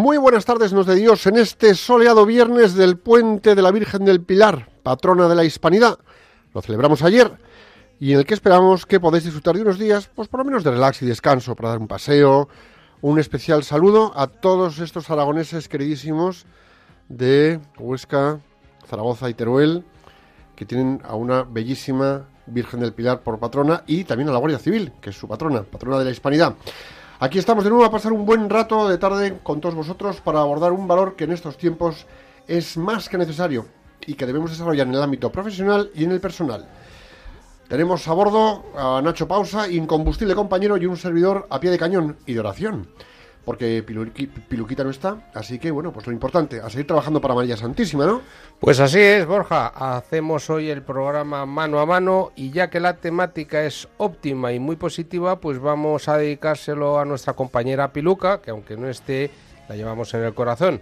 Muy buenas tardes, nos de Dios, en este soleado viernes del puente de la Virgen del Pilar, patrona de la Hispanidad. Lo celebramos ayer y en el que esperamos que podáis disfrutar de unos días, pues por lo menos de relax y descanso, para dar un paseo. Un especial saludo a todos estos aragoneses queridísimos de Huesca, Zaragoza y Teruel, que tienen a una bellísima Virgen del Pilar por patrona y también a la Guardia Civil, que es su patrona, patrona de la Hispanidad. Aquí estamos de nuevo a pasar un buen rato de tarde con todos vosotros para abordar un valor que en estos tiempos es más que necesario y que debemos desarrollar en el ámbito profesional y en el personal. Tenemos a bordo a Nacho Pausa, incombustible compañero y un servidor a pie de cañón y de oración. Porque Piluqui- Piluquita no está, así que bueno, pues lo importante, a seguir trabajando para María Santísima, ¿no? Pues así es, Borja. Hacemos hoy el programa mano a mano y ya que la temática es óptima y muy positiva, pues vamos a dedicárselo a nuestra compañera Piluca, que aunque no esté, la llevamos en el corazón.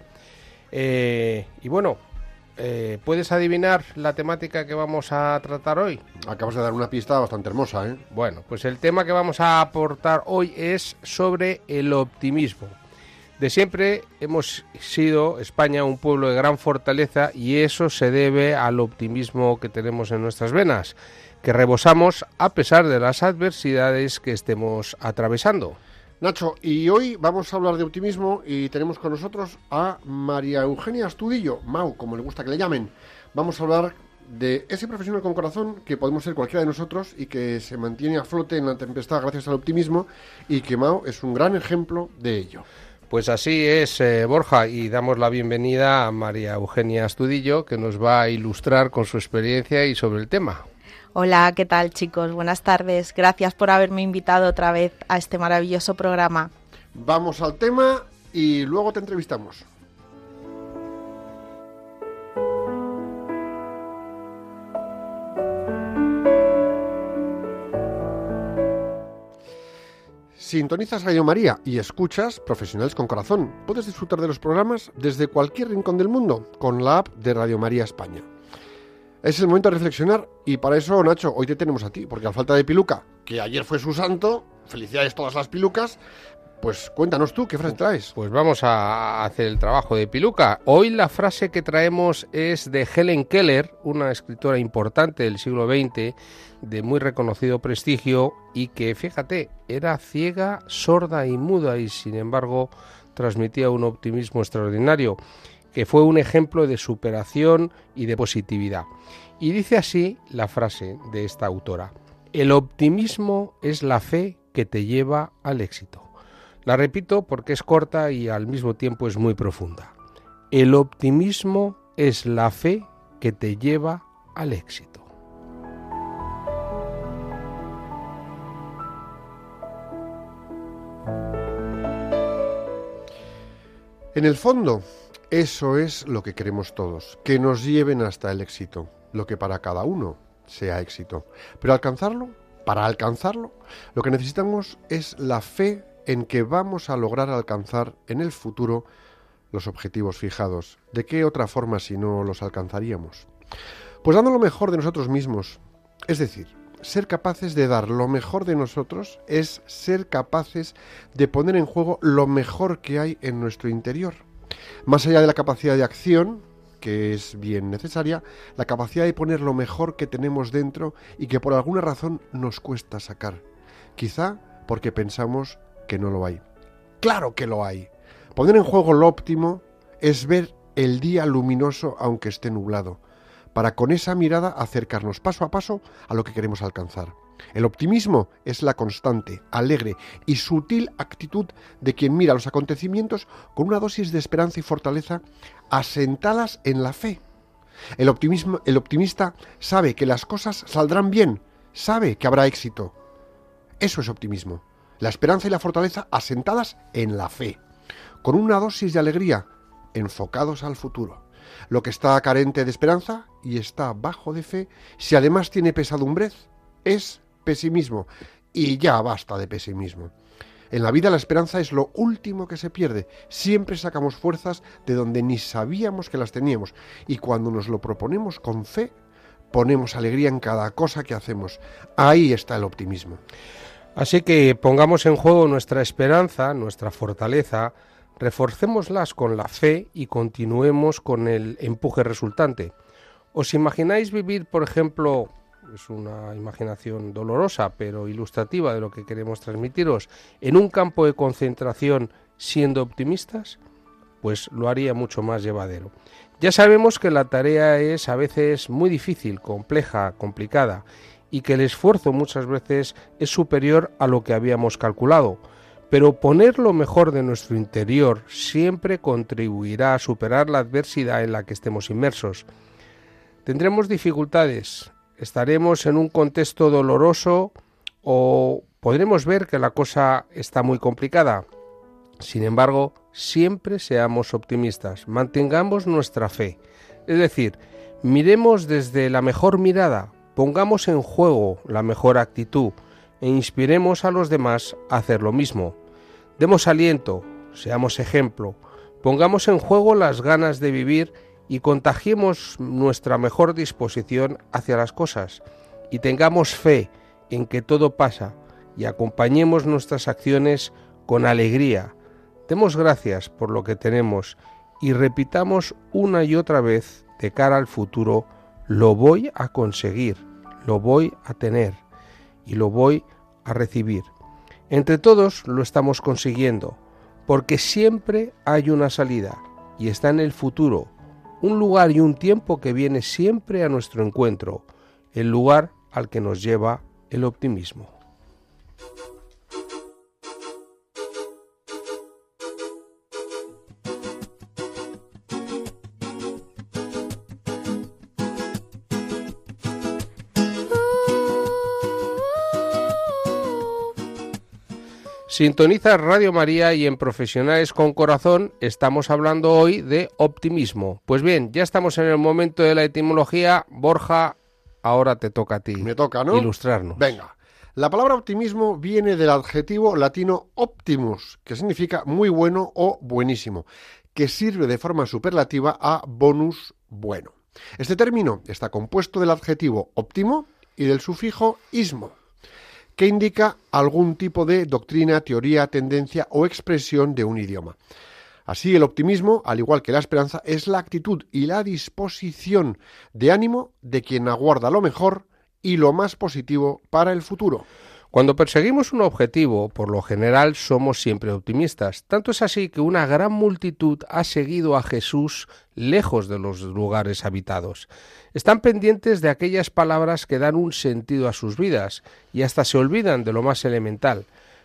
Eh, y bueno, eh, ¿puedes adivinar la temática que vamos a tratar hoy? Acabas de dar una pista bastante hermosa, ¿eh? Bueno, pues el tema que vamos a aportar hoy es sobre el optimismo. De siempre hemos sido España un pueblo de gran fortaleza y eso se debe al optimismo que tenemos en nuestras venas, que rebosamos a pesar de las adversidades que estemos atravesando. Nacho, y hoy vamos a hablar de optimismo y tenemos con nosotros a María Eugenia Astudillo, Mau, como le gusta que le llamen. Vamos a hablar de ese profesional con corazón que podemos ser cualquiera de nosotros y que se mantiene a flote en la tempestad gracias al optimismo y que Mau es un gran ejemplo de ello. Pues así es, eh, Borja, y damos la bienvenida a María Eugenia Astudillo, que nos va a ilustrar con su experiencia y sobre el tema. Hola, ¿qué tal chicos? Buenas tardes. Gracias por haberme invitado otra vez a este maravilloso programa. Vamos al tema y luego te entrevistamos. Sintonizas Radio María y escuchas Profesionales con Corazón. Puedes disfrutar de los programas desde cualquier rincón del mundo con la app de Radio María España. Es el momento de reflexionar y para eso, Nacho, hoy te tenemos a ti, porque a falta de Piluca, que ayer fue su santo, felicidades todas las Pilucas, pues cuéntanos tú, ¿qué frase traes? Pues vamos a hacer el trabajo de Piluca. Hoy la frase que traemos es de Helen Keller, una escritora importante del siglo XX, de muy reconocido prestigio y que, fíjate, era ciega, sorda y muda y sin embargo transmitía un optimismo extraordinario, que fue un ejemplo de superación y de positividad. Y dice así la frase de esta autora. El optimismo es la fe que te lleva al éxito. La repito porque es corta y al mismo tiempo es muy profunda. El optimismo es la fe que te lleva al éxito. En el fondo, eso es lo que queremos todos, que nos lleven hasta el éxito, lo que para cada uno sea éxito. Pero alcanzarlo, para alcanzarlo, lo que necesitamos es la fe en que vamos a lograr alcanzar en el futuro los objetivos fijados. ¿De qué otra forma si no los alcanzaríamos? Pues dando lo mejor de nosotros mismos. Es decir, ser capaces de dar lo mejor de nosotros es ser capaces de poner en juego lo mejor que hay en nuestro interior. Más allá de la capacidad de acción, que es bien necesaria, la capacidad de poner lo mejor que tenemos dentro y que por alguna razón nos cuesta sacar. Quizá porque pensamos que no lo hay. Claro que lo hay. Poner en juego lo óptimo es ver el día luminoso aunque esté nublado, para con esa mirada acercarnos paso a paso a lo que queremos alcanzar. El optimismo es la constante, alegre y sutil actitud de quien mira los acontecimientos con una dosis de esperanza y fortaleza asentadas en la fe. El, optimismo, el optimista sabe que las cosas saldrán bien, sabe que habrá éxito. Eso es optimismo. La esperanza y la fortaleza asentadas en la fe, con una dosis de alegría, enfocados al futuro. Lo que está carente de esperanza y está bajo de fe, si además tiene pesadumbrez, es pesimismo. Y ya basta de pesimismo. En la vida la esperanza es lo último que se pierde. Siempre sacamos fuerzas de donde ni sabíamos que las teníamos. Y cuando nos lo proponemos con fe, ponemos alegría en cada cosa que hacemos. Ahí está el optimismo. Así que pongamos en juego nuestra esperanza, nuestra fortaleza, reforcémoslas con la fe y continuemos con el empuje resultante. ¿Os imagináis vivir, por ejemplo, es una imaginación dolorosa, pero ilustrativa de lo que queremos transmitiros, en un campo de concentración siendo optimistas? Pues lo haría mucho más llevadero. Ya sabemos que la tarea es a veces muy difícil, compleja, complicada, y que el esfuerzo muchas veces es superior a lo que habíamos calculado, pero poner lo mejor de nuestro interior siempre contribuirá a superar la adversidad en la que estemos inmersos. Tendremos dificultades, estaremos en un contexto doloroso o podremos ver que la cosa está muy complicada. Sin embargo, siempre seamos optimistas, mantengamos nuestra fe. Es decir, miremos desde la mejor mirada, pongamos en juego la mejor actitud e inspiremos a los demás a hacer lo mismo. Demos aliento, seamos ejemplo, pongamos en juego las ganas de vivir y contagiemos nuestra mejor disposición hacia las cosas y tengamos fe en que todo pasa y acompañemos nuestras acciones con alegría. Demos gracias por lo que tenemos y repitamos una y otra vez de cara al futuro, lo voy a conseguir, lo voy a tener y lo voy a recibir. Entre todos lo estamos consiguiendo, porque siempre hay una salida y está en el futuro un lugar y un tiempo que viene siempre a nuestro encuentro, el lugar al que nos lleva el optimismo. Sintoniza Radio María y en Profesionales con Corazón estamos hablando hoy de optimismo. Pues bien, ya estamos en el momento de la etimología. Borja, ahora te toca a ti. Me toca, ¿no? Ilustrarnos. Venga. La palabra optimismo viene del adjetivo latino optimus, que significa muy bueno o buenísimo, que sirve de forma superlativa a bonus bueno. Este término está compuesto del adjetivo óptimo y del sufijo ismo que indica algún tipo de doctrina, teoría, tendencia o expresión de un idioma. Así, el optimismo, al igual que la esperanza, es la actitud y la disposición de ánimo de quien aguarda lo mejor y lo más positivo para el futuro. Cuando perseguimos un objetivo, por lo general somos siempre optimistas. Tanto es así que una gran multitud ha seguido a Jesús lejos de los lugares habitados. Están pendientes de aquellas palabras que dan un sentido a sus vidas y hasta se olvidan de lo más elemental.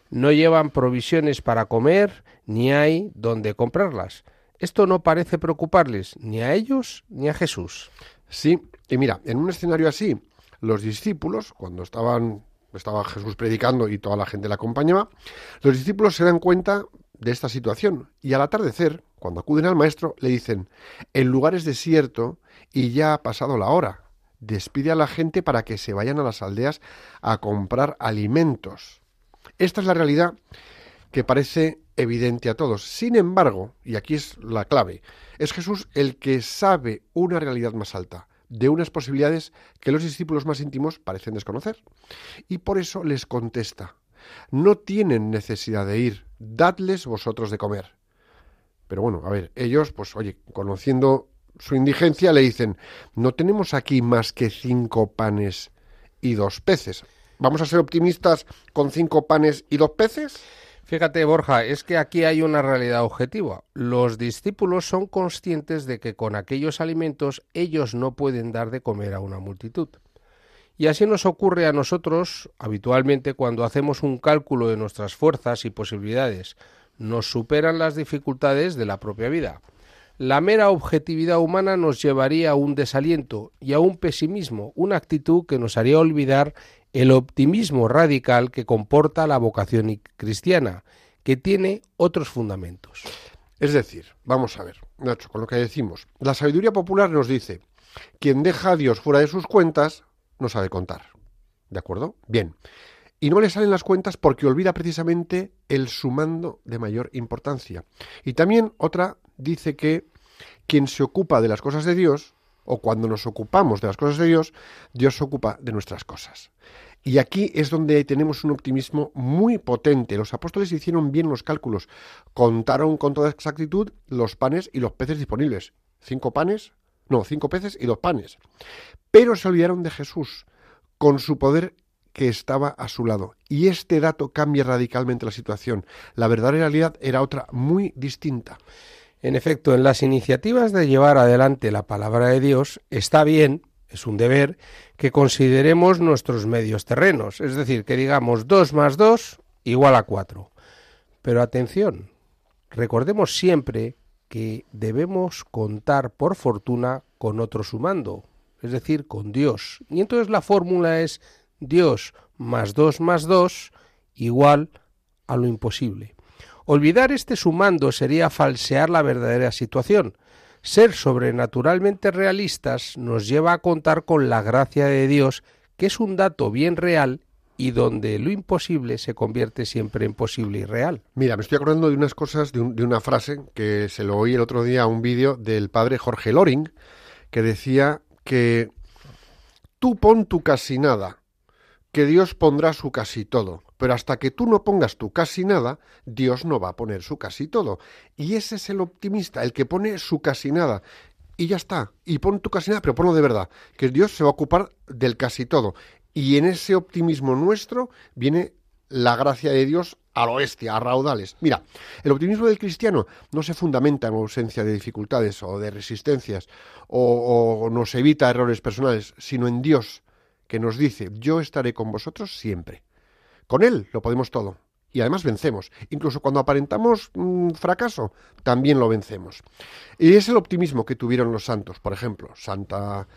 No llevan provisiones para comer, ni hay donde comprarlas. Esto no parece preocuparles ni a ellos ni a Jesús. Sí, y mira, en un escenario así, los discípulos, cuando estaban estaba Jesús predicando y toda la gente le acompañaba, los discípulos se dan cuenta de esta situación y al atardecer, cuando acuden al maestro, le dicen, el lugar es desierto y ya ha pasado la hora. Despide a la gente para que se vayan a las aldeas a comprar alimentos. Esta es la realidad que parece evidente a todos. Sin embargo, y aquí es la clave, es Jesús el que sabe una realidad más alta de unas posibilidades que los discípulos más íntimos parecen desconocer. Y por eso les contesta, no tienen necesidad de ir, dadles vosotros de comer. Pero bueno, a ver, ellos, pues oye, conociendo su indigencia, le dicen, no tenemos aquí más que cinco panes y dos peces. ¿Vamos a ser optimistas con cinco panes y dos peces? Fíjate, Borja, es que aquí hay una realidad objetiva. Los discípulos son conscientes de que con aquellos alimentos ellos no pueden dar de comer a una multitud. Y así nos ocurre a nosotros habitualmente cuando hacemos un cálculo de nuestras fuerzas y posibilidades. Nos superan las dificultades de la propia vida. La mera objetividad humana nos llevaría a un desaliento y a un pesimismo, una actitud que nos haría olvidar el optimismo radical que comporta la vocación cristiana, que tiene otros fundamentos. Es decir, vamos a ver, Nacho, con lo que decimos, la sabiduría popular nos dice, quien deja a Dios fuera de sus cuentas, no sabe contar. ¿De acuerdo? Bien. Y no le salen las cuentas porque olvida precisamente el sumando de mayor importancia. Y también otra dice que quien se ocupa de las cosas de Dios, o cuando nos ocupamos de las cosas de Dios, Dios se ocupa de nuestras cosas. Y aquí es donde tenemos un optimismo muy potente. Los apóstoles hicieron bien los cálculos, contaron con toda exactitud los panes y los peces disponibles. Cinco panes, no, cinco peces y dos panes. Pero se olvidaron de Jesús, con su poder que estaba a su lado. Y este dato cambia radicalmente la situación. La verdadera realidad era otra muy distinta. En efecto, en las iniciativas de llevar adelante la palabra de Dios está bien, es un deber, que consideremos nuestros medios terrenos, es decir, que digamos 2 más 2 igual a 4. Pero atención, recordemos siempre que debemos contar por fortuna con otro sumando, es decir, con Dios. Y entonces la fórmula es Dios más 2 más 2 igual a lo imposible. Olvidar este sumando sería falsear la verdadera situación. Ser sobrenaturalmente realistas nos lleva a contar con la gracia de Dios, que es un dato bien real y donde lo imposible se convierte siempre en posible y real. Mira, me estoy acordando de unas cosas, de, una frase que se lo oí el otro día a un vídeo del padre Jorge Loring, que decía que tú pon tu casi nada, que Dios pondrá su casi todo. Pero hasta que tú no pongas tu casi nada, Dios no va a poner su casi todo. Y ese es el optimista, el que pone su casi nada. Y ya está. Y pon tu casi nada, pero ponlo de verdad. Que Dios se va a ocupar del casi todo. Y en ese optimismo nuestro viene la gracia de Dios a lo bestia, a raudales. Mira, el optimismo del cristiano no se fundamenta en ausencia de dificultades o de resistencias o nos evita errores personales, sino en Dios, que nos dice, yo estaré con vosotros siempre. Con Él lo podemos todo. Y además vencemos. Incluso cuando aparentamos mm, fracaso, también lo vencemos. Y es el optimismo que tuvieron los santos. Por ejemplo, Santa...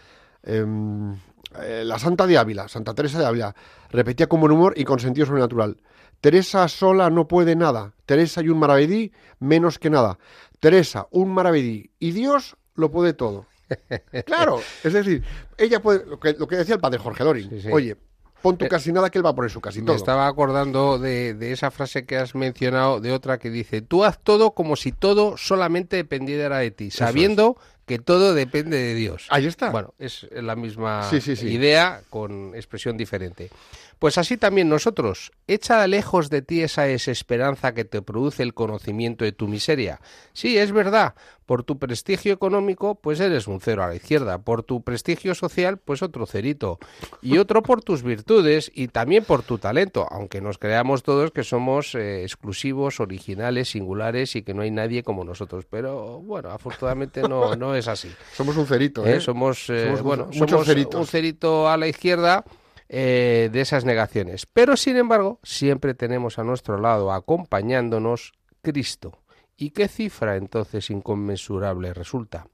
Em, eh, la Santa de Ávila, Santa Teresa de Ávila, repetía con buen humor y con sentido sobrenatural. Teresa sola no puede nada. Teresa y un maravedí menos que nada. Teresa, un maravedí y Dios lo puede todo. Claro, es decir, ella puede, lo que, lo que decía el padre Jorge Loring, oye, pon tu eh, casi nada que él va a poner su casi todo. Me estaba acordando de, de, esa frase que has mencionado, de otra que dice, tú haz todo como si todo solamente dependiera de ti, sabiendo que todo depende de Dios. Ahí está. Bueno, es la misma idea con expresión diferente. Pues así también nosotros, echa lejos de ti esa desesperanza que te produce el conocimiento de tu miseria. Sí, es verdad, por tu prestigio económico, pues eres un cero a la izquierda, por tu prestigio social, pues otro cerito, y otro por tus virtudes y también por tu talento, aunque nos creamos todos que somos eh, exclusivos, originales, singulares y que no hay nadie como nosotros, pero bueno, afortunadamente no, no es así. Somos un cerito, ¿eh? ¿Eh? Somos, bueno, somos un cerito a la izquierda eh, de esas negaciones. Pero, sin embargo, siempre tenemos a nuestro lado, acompañándonos, Cristo. ¿Y qué cifra entonces inconmensurable resulta?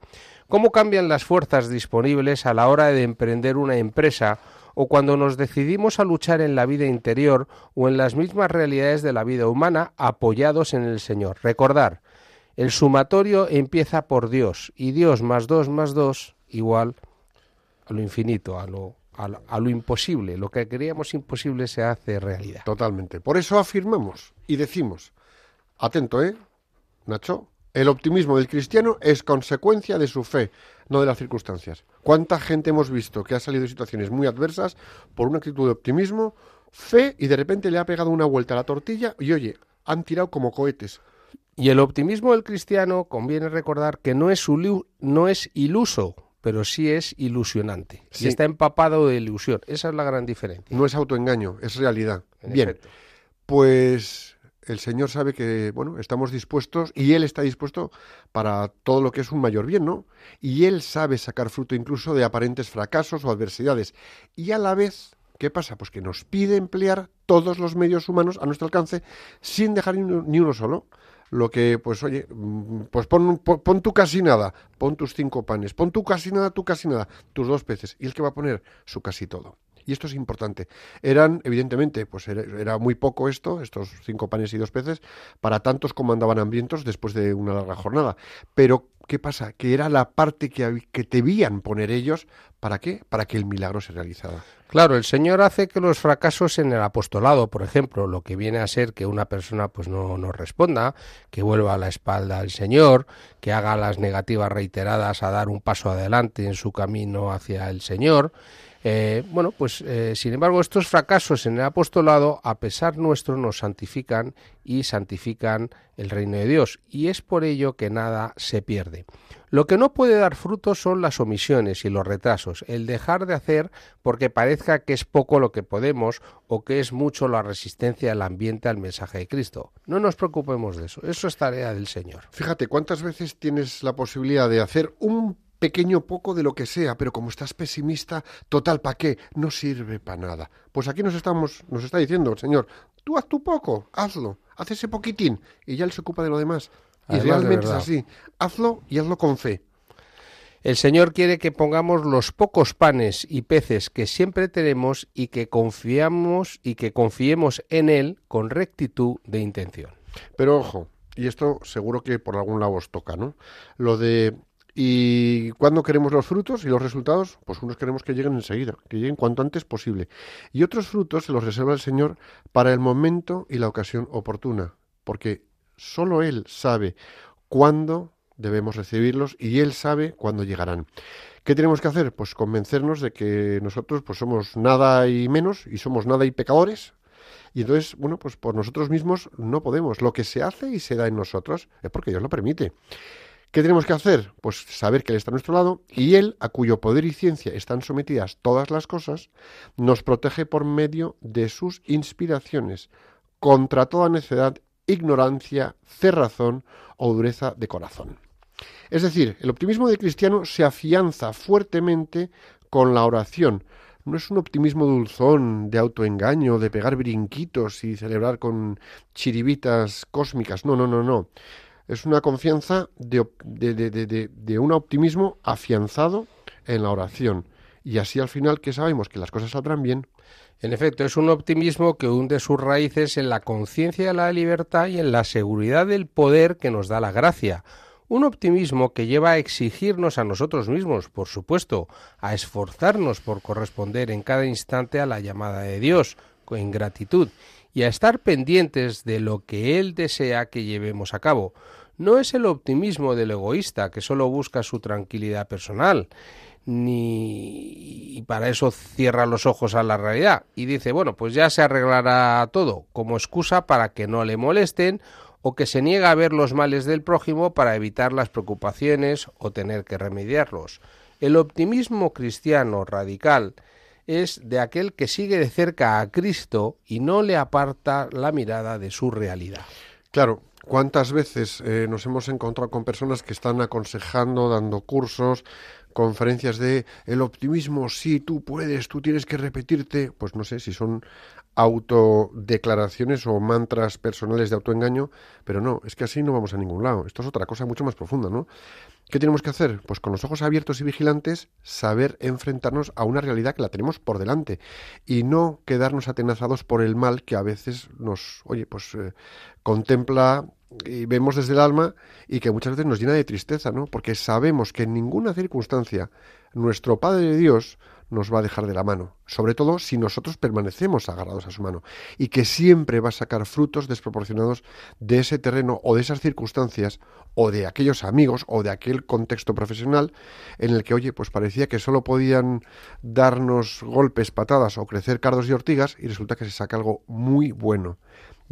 ¿Cómo cambian las fuerzas disponibles a la hora de emprender una empresa o cuando nos decidimos a luchar en la vida interior o en las mismas realidades de la vida humana apoyados en el Señor? Recordar, el sumatorio empieza por Dios y Dios más dos más dos igual a lo infinito, a lo a lo, imposible. Lo que creíamos imposible se hace realidad. Totalmente. Por eso afirmamos y decimos, atento, ¿eh, Nacho? El optimismo del cristiano es consecuencia de su fe, no de las circunstancias. ¿Cuánta gente hemos visto que ha salido de situaciones muy adversas por una actitud de optimismo, fe y de repente le ha pegado una vuelta a la tortilla y oye, han tirado como cohetes? Y el optimismo del cristiano conviene recordar que no es, no es iluso, pero sí es ilusionante. Y está empapado de ilusión. Esa es la gran diferencia. No es autoengaño, es realidad. Bien, pues el Señor sabe que, bueno, estamos dispuestos y Él está dispuesto para todo lo que es un mayor bien, ¿no? Y Él sabe sacar fruto incluso de aparentes fracasos o adversidades. Y a la vez, ¿qué pasa? Pues que nos pide emplear todos los medios humanos a nuestro alcance sin dejar ni uno solo. Lo que, pues oye, mm, pues pon, pon, pon tu casi nada, pon tus cinco panes, pon tu casi nada, tu casi nada, tus dos peces. ¿Y el que va a poner? Su casi todo. Y esto es importante. Eran, evidentemente, pues era, muy poco esto, estos cinco panes y dos peces, para tantos como andaban hambrientos después de una larga jornada. Pero, ¿qué pasa? Que era la parte que, que debían poner ellos, ¿para qué? Para que el milagro se realizara. Claro, el Señor hace que los fracasos en el apostolado, por ejemplo, lo que viene a ser que una persona pues no, no responda, que vuelva a la espalda al Señor, que haga las negativas reiteradas a dar un paso adelante en su camino hacia el Señor, eh, bueno, pues eh, sin embargo estos fracasos en el apostolado, a pesar nuestro, nos santifican y santifican el reino de Dios, y es por ello que nada se pierde. Lo que no puede dar frutos son las omisiones y los retrasos, el dejar de hacer porque parezca que es poco lo que podemos o que es mucho la resistencia del ambiente al mensaje de Cristo. No nos preocupemos de eso, eso es tarea del Señor. Fíjate, ¿cuántas veces tienes la posibilidad de hacer un pequeño poco de lo que sea, pero como estás pesimista, total, ¿para qué? No sirve para nada. Pues aquí nos estamos, nos está diciendo el Señor, tú haz tu poco, hazlo, haz ese poquitín, y ya Él se ocupa de lo demás. Y realmente de es así. Hazlo y hazlo con fe. El Señor quiere que pongamos los pocos panes y peces que siempre tenemos y que confiamos y que confiemos en Él con rectitud de intención. Pero ojo, y esto seguro que por algún lado os toca, ¿no? Lo de ¿Y cuándo queremos los frutos y los resultados? Pues unos queremos que lleguen enseguida, que lleguen cuanto antes posible. Y otros frutos se los reserva el Señor para el momento y la ocasión oportuna, porque solo Él sabe cuándo debemos recibirlos y Él sabe cuándo llegarán. ¿Qué tenemos que hacer? Pues convencernos de que nosotros pues somos nada y menos y somos nada y pecadores. Y entonces, bueno, pues por nosotros mismos no podemos. Lo que se hace y se da en nosotros es porque Dios lo permite. ¿Qué tenemos que hacer? Pues saber que Él está a nuestro lado y Él, a cuyo poder y ciencia están sometidas todas las cosas, nos protege por medio de sus inspiraciones contra toda necedad, ignorancia, cerrazón o dureza de corazón. Es decir, el optimismo del cristiano se afianza fuertemente con la oración. No es un optimismo dulzón, de autoengaño, de pegar brinquitos y celebrar con chiribitas cósmicas. No, no, no, no es una confianza de, de, de, un optimismo afianzado en la oración. Y así al final que sabemos que las cosas saldrán bien. En efecto, es un optimismo que hunde sus raíces en la conciencia de la libertad y en la seguridad del poder que nos da la gracia. Un optimismo que lleva a exigirnos a nosotros mismos, por supuesto, a esforzarnos por corresponder en cada instante a la llamada de Dios, en gratitud, y a estar pendientes de lo que Él desea que llevemos a cabo. No es el optimismo del egoísta que solo busca su tranquilidad personal, ni y para eso cierra los ojos a la realidad y dice, bueno, pues ya se arreglará todo como excusa para que no le molesten o que se niega a ver los males del prójimo para evitar las preocupaciones o tener que remediarlos. El optimismo cristiano radical es de aquel que sigue de cerca a Cristo y no le aparta la mirada de su realidad. Claro, ¿cuántas veces eh, nos hemos encontrado con personas que están aconsejando, dando cursos, conferencias de el optimismo, sí, tú puedes, tú tienes que repetirte, pues no sé si son autodeclaraciones o mantras personales de autoengaño, pero no, es que así no vamos a ningún lado. Esto es otra cosa mucho más profunda, ¿no? ¿Qué tenemos que hacer? Pues con los ojos abiertos y vigilantes, saber enfrentarnos a una realidad que la tenemos por delante y no quedarnos atenazados por el mal que a veces nos, oye, pues eh, contempla y vemos desde el alma y que muchas veces nos llena de tristeza, ¿no? Porque sabemos que en ninguna circunstancia nuestro Padre de Dios nos va a dejar de la mano, sobre todo si nosotros permanecemos agarrados a su mano, y que siempre va a sacar frutos desproporcionados de ese terreno o de esas circunstancias o de aquellos amigos o de aquel contexto profesional en el que, oye, pues parecía que solo podían darnos golpes, patadas o crecer cardos y ortigas y resulta que se saca algo muy bueno.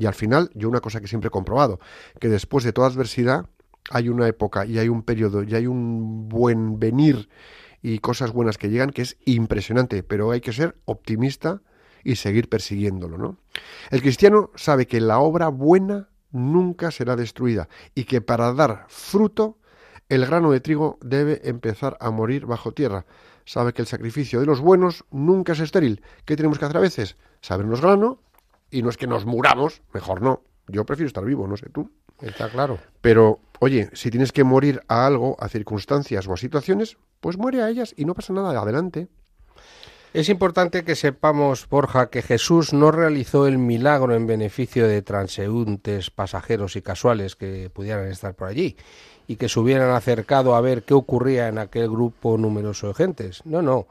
Y al final, yo una cosa que siempre he comprobado, que después de toda adversidad hay una época y hay un periodo y hay un buen venir y cosas buenas que llegan que es impresionante, pero hay que ser optimista y seguir persiguiéndolo, ¿no? El cristiano sabe que la obra buena nunca será destruida y que para dar fruto el grano de trigo debe empezar a morir bajo tierra. Sabe que el sacrificio de los buenos nunca es estéril. ¿Qué tenemos que hacer a veces? Sabernos grano y no es que nos muramos, mejor no. Yo prefiero estar vivo, no sé tú. Está claro. Pero, oye, si tienes que morir a algo, a circunstancias o a situaciones, pues muere a ellas y no pasa nada, adelante. Es importante que sepamos, Borja, que Jesús no realizó el milagro en beneficio de transeúntes, pasajeros y casuales que pudieran estar por allí y que se hubieran acercado a ver qué ocurría en aquel grupo numeroso de gentes. No, no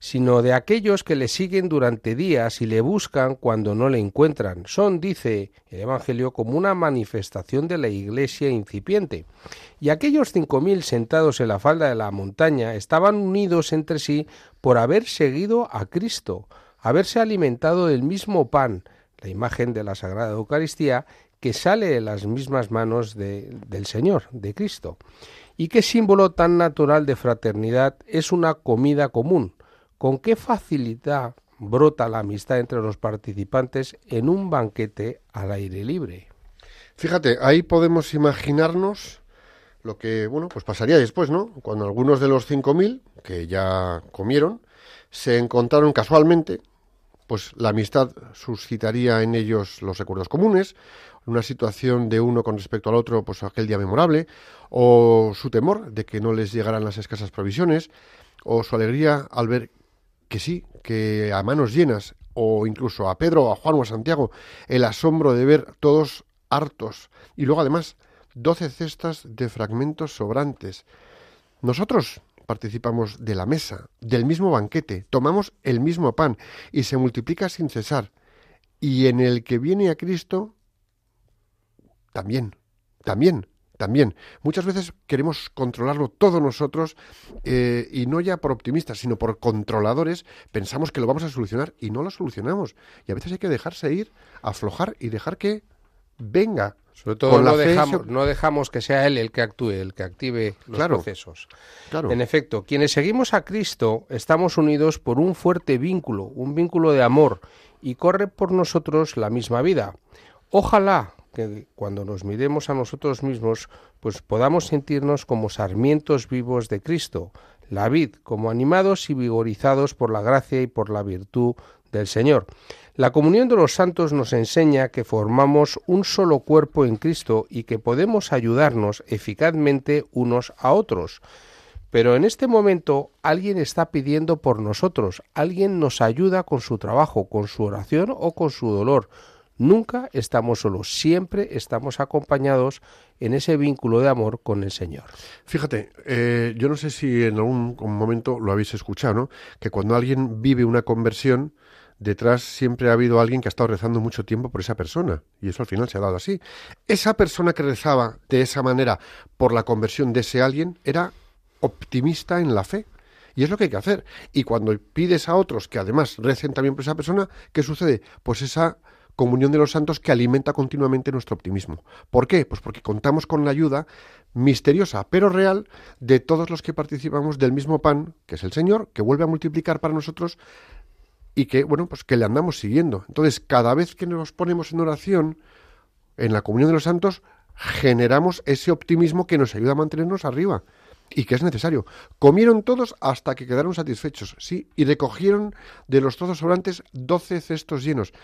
sino de aquellos que le siguen durante días y le buscan cuando no le encuentran. Son, dice el Evangelio, como una manifestación de la iglesia incipiente. Y aquellos cinco mil sentados en la falda de la montaña estaban unidos entre sí por haber seguido a Cristo, haberse alimentado del mismo pan, la imagen de la Sagrada Eucaristía, que sale de las mismas manos del Señor, de Cristo. Y qué símbolo tan natural de fraternidad es una comida común, con qué facilidad brota la amistad entre los participantes en un banquete al aire libre. Fíjate, ahí podemos imaginarnos lo que, bueno, pues pasaría después, ¿no? Cuando algunos de los 5.000 que ya comieron se encontraron casualmente, pues la amistad suscitaría en ellos los recuerdos comunes, una situación de uno con respecto al otro, pues aquel día memorable, o su temor de que no les llegaran las escasas provisiones, o su alegría al ver que sí, que a manos llenas, o incluso a Pedro, a Juan o a Santiago, el asombro de ver todos hartos, y luego además doce cestas de fragmentos sobrantes. Nosotros participamos de la mesa, del mismo banquete, tomamos el mismo pan, y se multiplica sin cesar, y en el que viene a Cristo, también, también, también. Muchas veces queremos controlarlo todo nosotros eh, y no ya por optimistas, sino por controladores, pensamos que lo vamos a solucionar y no lo solucionamos. Y a veces hay que dejarse ir, aflojar y dejar que venga. Sobre todo no, dejamos, no dejamos que sea él el que actúe, el que active los procesos. Claro. En efecto, quienes seguimos a Cristo estamos unidos por un fuerte vínculo, un vínculo de amor, y corre por nosotros la misma vida. Ojalá que cuando nos miremos a nosotros mismos, pues podamos sentirnos como sarmientos vivos de Cristo, la vid, como animados y vigorizados por la gracia y por la virtud del Señor. La comunión de los santos nos enseña que formamos un solo cuerpo en Cristo y que podemos ayudarnos eficazmente unos a otros. Pero en este momento alguien está pidiendo por nosotros, alguien nos ayuda con su trabajo, con su oración o con su dolor. Nunca estamos solos, siempre estamos acompañados en ese vínculo de amor con el Señor. Fíjate, eh, yo no sé si en algún momento lo habéis escuchado, ¿no? que cuando alguien vive una conversión, detrás siempre ha habido alguien que ha estado rezando mucho tiempo por esa persona, y eso al final se ha dado así. Esa persona que rezaba de esa manera por la conversión de ese alguien era optimista en la fe. Y es lo que hay que hacer. Y cuando pides a otros que además recen también por esa persona, ¿qué sucede? Pues esa comunión de los santos que alimenta continuamente nuestro optimismo. ¿Por qué? Pues porque contamos con la ayuda misteriosa, pero real, de todos los que participamos del mismo pan, que es el Señor, que vuelve a multiplicar para nosotros y que, bueno, pues que le andamos siguiendo. Entonces, cada vez que nos ponemos en oración, en la comunión de los santos, generamos ese optimismo que nos ayuda a mantenernos arriba y que es necesario. Comieron todos hasta que quedaron satisfechos, sí, y recogieron de los trozos sobrantes doce cestos llenos.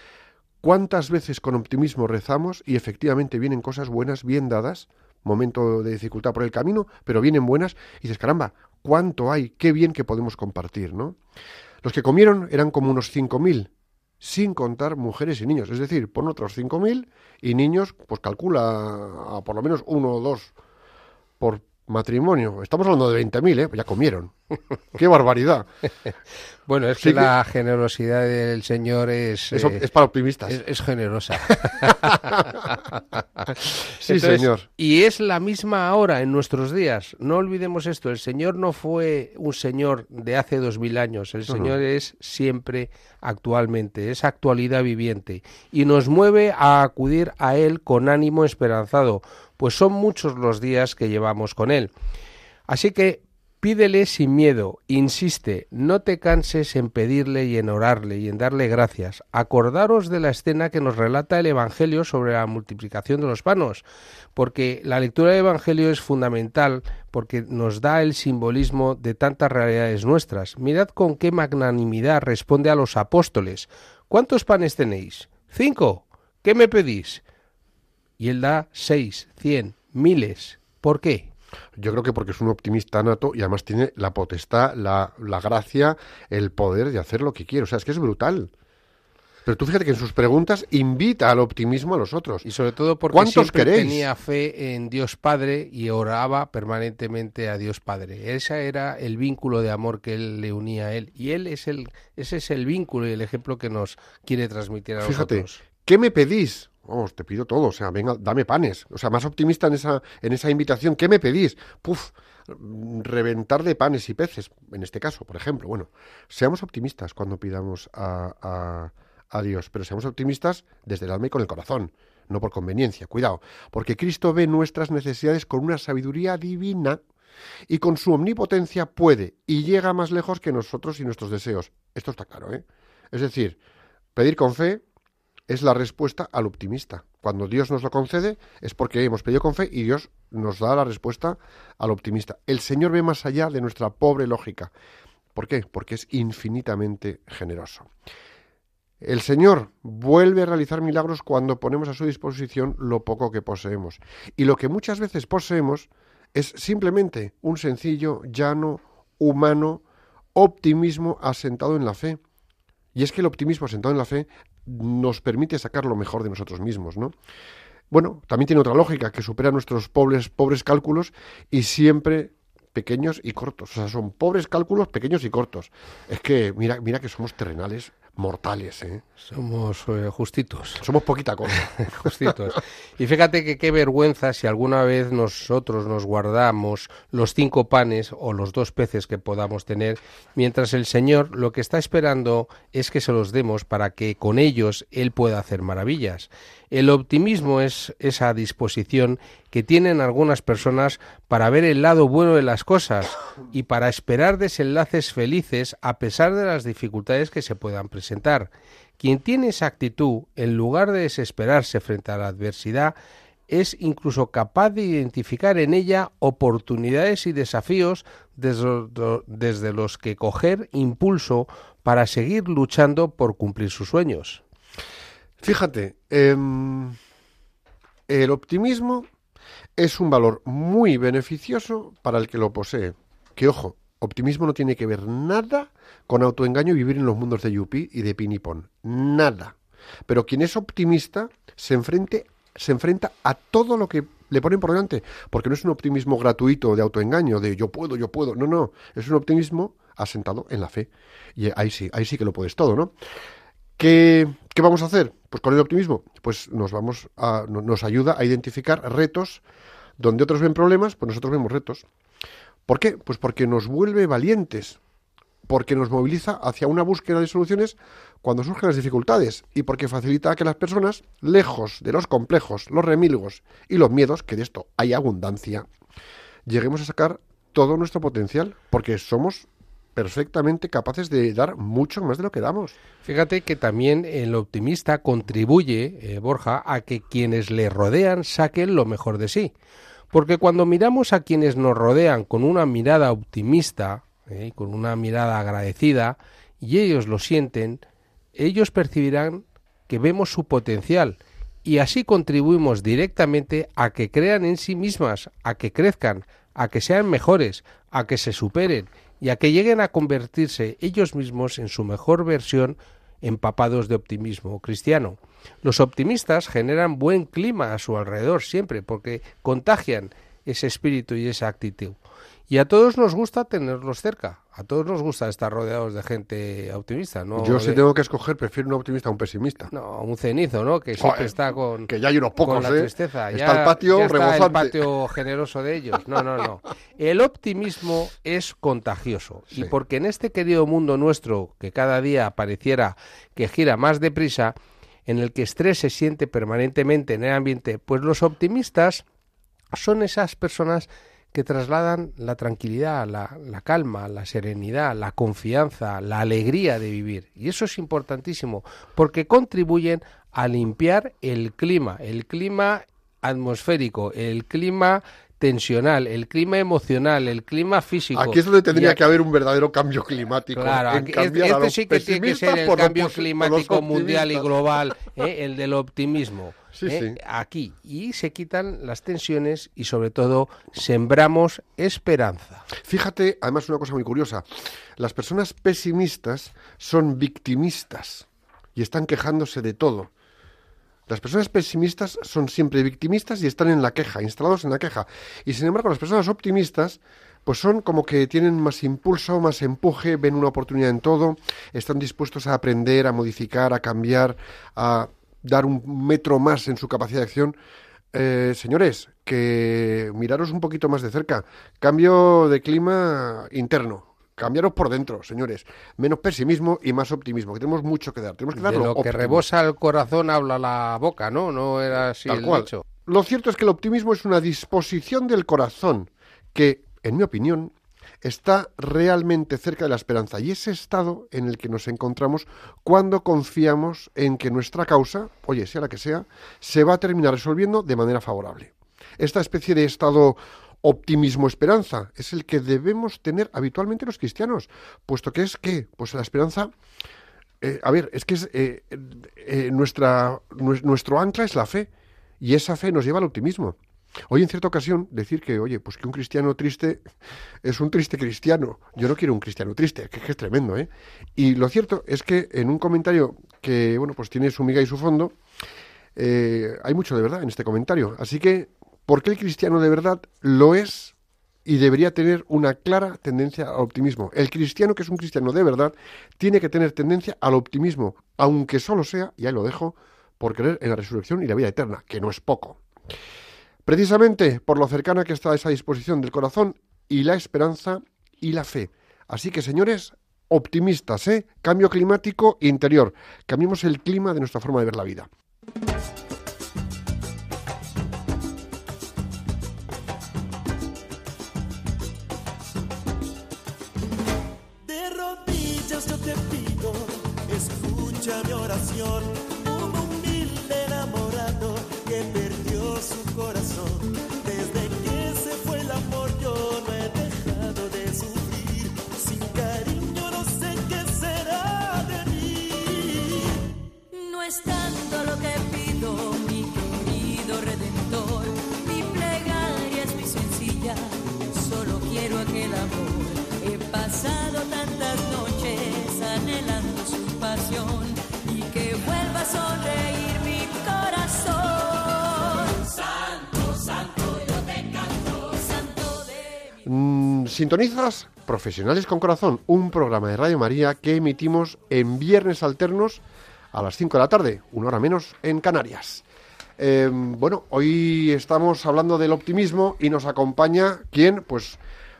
¿Cuántas veces con optimismo rezamos y efectivamente vienen cosas buenas, bien dadas? Momento de dificultad por el camino, pero vienen buenas y dices, caramba, ¿cuánto hay? Qué bien que podemos compartir, ¿no? Los que comieron eran como unos cinco mil, sin contar mujeres y niños. Es decir, pon otros cinco mil y niños, pues calcula a por lo menos uno o dos por matrimonio. Estamos hablando de 20.000, ¿eh? Pues ya comieron. ¡Qué barbaridad! bueno, es que la generosidad del Señor es... Es, eh, es para optimistas. Es, generosa. sí, Señor. Y es la misma ahora, en nuestros días. No olvidemos esto. El Señor no fue un Señor de hace dos mil años. El Señor es siempre actualmente. Es actualidad viviente. Y nos mueve a acudir a Él con ánimo esperanzado pues son muchos los días que llevamos con Él. Así que Pídele sin miedo, insiste, no te canses en pedirle y en orarle y en darle gracias. Acordaros de la escena que nos relata el Evangelio sobre la multiplicación de los panos, porque la lectura del Evangelio es fundamental porque nos da el simbolismo de tantas realidades nuestras. Mirad con qué magnanimidad responde a los apóstoles. ¿Cuántos panes tenéis? Cinco. ¿Qué me pedís? Y él da seis, cien, miles. ¿Por qué? Yo creo que porque es un optimista nato y además tiene la potestad, la, la gracia, el poder de hacer lo que quiere. O sea, es que es brutal. Pero tú fíjate que en sus preguntas invita al optimismo a los otros. Y sobre todo porque ¿Cuántos siempre queréis? tenía fe en Dios Padre y oraba permanentemente a Dios Padre. Ese era el vínculo de amor que él le unía a él. Y él es el, ese es el vínculo y el ejemplo que nos quiere transmitir a Fíjate, nosotros. ¿qué me pedís? Vamos, te pido todo, o sea, venga, dame panes. O sea, más optimista en esa, en esa invitación, ¿qué me pedís? Puf, reventar de panes y peces, en este caso, por ejemplo. Bueno, seamos optimistas cuando pidamos a, a- a Dios, pero seamos optimistas desde el alma y con el corazón, no por conveniencia, cuidado, porque Cristo ve nuestras necesidades con una sabiduría divina y con su omnipotencia puede y llega más lejos que nosotros y nuestros deseos. Esto está claro, ¿eh? Es decir, pedir con fe es la respuesta al optimista. Cuando Dios nos lo concede es porque hemos pedido con fe y Dios nos da la respuesta al optimista. El Señor ve más allá de nuestra pobre lógica. ¿Por qué? Porque es infinitamente generoso. El Señor vuelve a realizar milagros cuando ponemos a su disposición lo poco que poseemos. Y lo que muchas veces poseemos es simplemente un sencillo, llano, humano optimismo asentado en la fe. Y es que el optimismo asentado en la fe nos permite sacar lo mejor de nosotros mismos, ¿no? Bueno, también tiene otra lógica que supera nuestros pobres, pobres cálculos y siempre pequeños y cortos. O sea, son pobres cálculos pequeños y cortos. Es que mira, mira que somos terrenales mortales, ¿eh? Somos eh, justitos. Somos poquita cosa. Justitos. Y fíjate que qué vergüenza si alguna vez nosotros nos guardamos los cinco panes o los dos peces que podamos tener, mientras el Señor lo que está esperando es que se los demos para que con ellos Él pueda hacer maravillas. El optimismo es esa disposición que tienen algunas personas para ver el lado bueno de las cosas y para esperar desenlaces felices a pesar de las dificultades que se puedan presentar. Quien tiene esa actitud, en lugar de desesperarse frente a la adversidad, es incluso capaz de identificar en ella oportunidades y desafíos desde, los que coger impulso para seguir luchando por cumplir sus sueños. Fíjate, em, el optimismo es un valor muy beneficioso para el que lo posee. Que ojo, optimismo no tiene que ver nada con autoengaño y vivir en los mundos de Yupi y de Pinipón. Nada. Pero quien es optimista se, enfrente, se enfrenta a todo lo que le ponen por delante. Porque no es un optimismo gratuito de autoengaño, de yo puedo, yo puedo. No, no. Es un optimismo asentado en la fe. Y ahí sí, ahí sí que lo puedes todo, ¿no? ¿Qué, qué vamos a hacer? Pues con el optimismo, pues nos vamos a, no- nos ayuda a identificar retos donde otros ven problemas, pues nosotros vemos retos. ¿Por qué? Pues porque nos vuelve valientes, porque nos moviliza hacia una búsqueda de soluciones cuando surgen las dificultades y porque facilita que las personas, lejos de los complejos, los remilgos y los miedos, que de esto hay abundancia, lleguemos a sacar todo nuestro potencial, porque somos perfectamente capaces de dar mucho más de lo que damos. Fíjate que también el optimista contribuye, eh, Borja, a que quienes le rodean saquen lo mejor de sí. Porque cuando miramos a quienes nos rodean con una mirada optimista, eh, con una mirada agradecida, y ellos lo sienten, ellos percibirán que vemos su potencial y así contribuimos directamente a que crean en sí mismas, a que crezcan, a que sean mejores, a que se superen y a que lleguen a convertirse ellos mismos en su mejor versión empapados de optimismo cristiano. Los optimistas generan buen clima a su alrededor siempre porque contagian ese espíritu y esa actitud. Y a todos nos gusta tenerlos cerca, a todos nos gusta estar rodeados de gente optimista, ¿no? Yo si de- tengo que escoger, prefiero un optimista a un pesimista. no, un cenizo, ¿no? Que siempre Joder, está con, que ya hay unos pocos, con la ¿eh? tristeza. Está Ya- el patio ya está el patio generoso de ellos. No, no, no. El optimismo es contagioso. Sí. Y porque en este querido mundo nuestro, que cada día pareciera que gira más deprisa, en el que estrés se siente permanentemente en el ambiente, pues los optimistas son esas personas que trasladan la tranquilidad, la, la, calma, la serenidad, la confianza, la alegría de vivir. Y eso es importantísimo porque contribuyen a limpiar el clima, el clima atmosférico, el clima tensional, el clima emocional, el clima físico. Aquí es donde tendría que haber un verdadero cambio climático. Claro, en este sí que tiene que ser el cambio climático mundial y global, ¿eh? el del optimismo. Sí, ¿eh? sí. Aquí. Y se quitan las tensiones y sobre todo sembramos esperanza. Fíjate, además, una cosa muy curiosa. Las personas pesimistas son victimistas y están quejándose de todo. Las personas pesimistas son siempre victimistas y están en la queja, instalados en la queja. Y sin embargo, las personas optimistas, pues son como que tienen más impulso, más empuje, ven una oportunidad en todo, están dispuestos a aprender, a modificar, a cambiar, a dar un metro más en su capacidad de acción. Eh, señores, que miraros un poquito más de cerca. Cambio de clima interno. Cambiaros por dentro, señores. Menos pesimismo y más optimismo, que tenemos mucho que dar. Tenemos que De dar lo que rebosa el corazón habla la boca, ¿no? No era así Tal el cual. dicho. Lo cierto es que el optimismo es una disposición del corazón que, en mi opinión, está realmente cerca de la esperanza y ese estado en el que nos encontramos cuando confiamos en que nuestra causa, oye, sea la que sea, se va a terminar resolviendo de manera favorable. Esta especie de estado optimismo-esperanza es el que debemos tener habitualmente los cristianos, puesto que es que, pues la esperanza eh, a ver, es que es, eh, eh, nuestra, nues- nuestro ancla es la fe y esa fe nos lleva al optimismo. Hoy en cierta ocasión decir que, oye, pues que un cristiano triste es un triste cristiano. Yo no quiero un cristiano triste, que, es tremendo, ¿eh? Y lo cierto es que en un comentario que, bueno, pues tiene su miga y su fondo, eh, hay mucho de verdad en este comentario. Así que, ¿por qué el cristiano de verdad lo es y debería tener una clara tendencia al optimismo? El cristiano que es un cristiano de verdad tiene que tener tendencia al optimismo, aunque solo sea, y ahí lo dejo, por creer en la resurrección y la vida eterna, que no es poco. Precisamente por lo cercana que está esa disposición del corazón y la esperanza y la fe. Así que, señores, optimistas, ¿eh? Cambio climático interior. Cambiemos el clima de nuestra forma de ver la vida. De rodillas te pido, escucha mi oración, sintonizas Profesionales con Corazón, un programa de Radio María que emitimos en viernes alternos a las 5 de la tarde, una hora menos en Canarias. Eh, bueno, hoy estamos hablando del optimismo y nos acompaña, ¿quién? Pues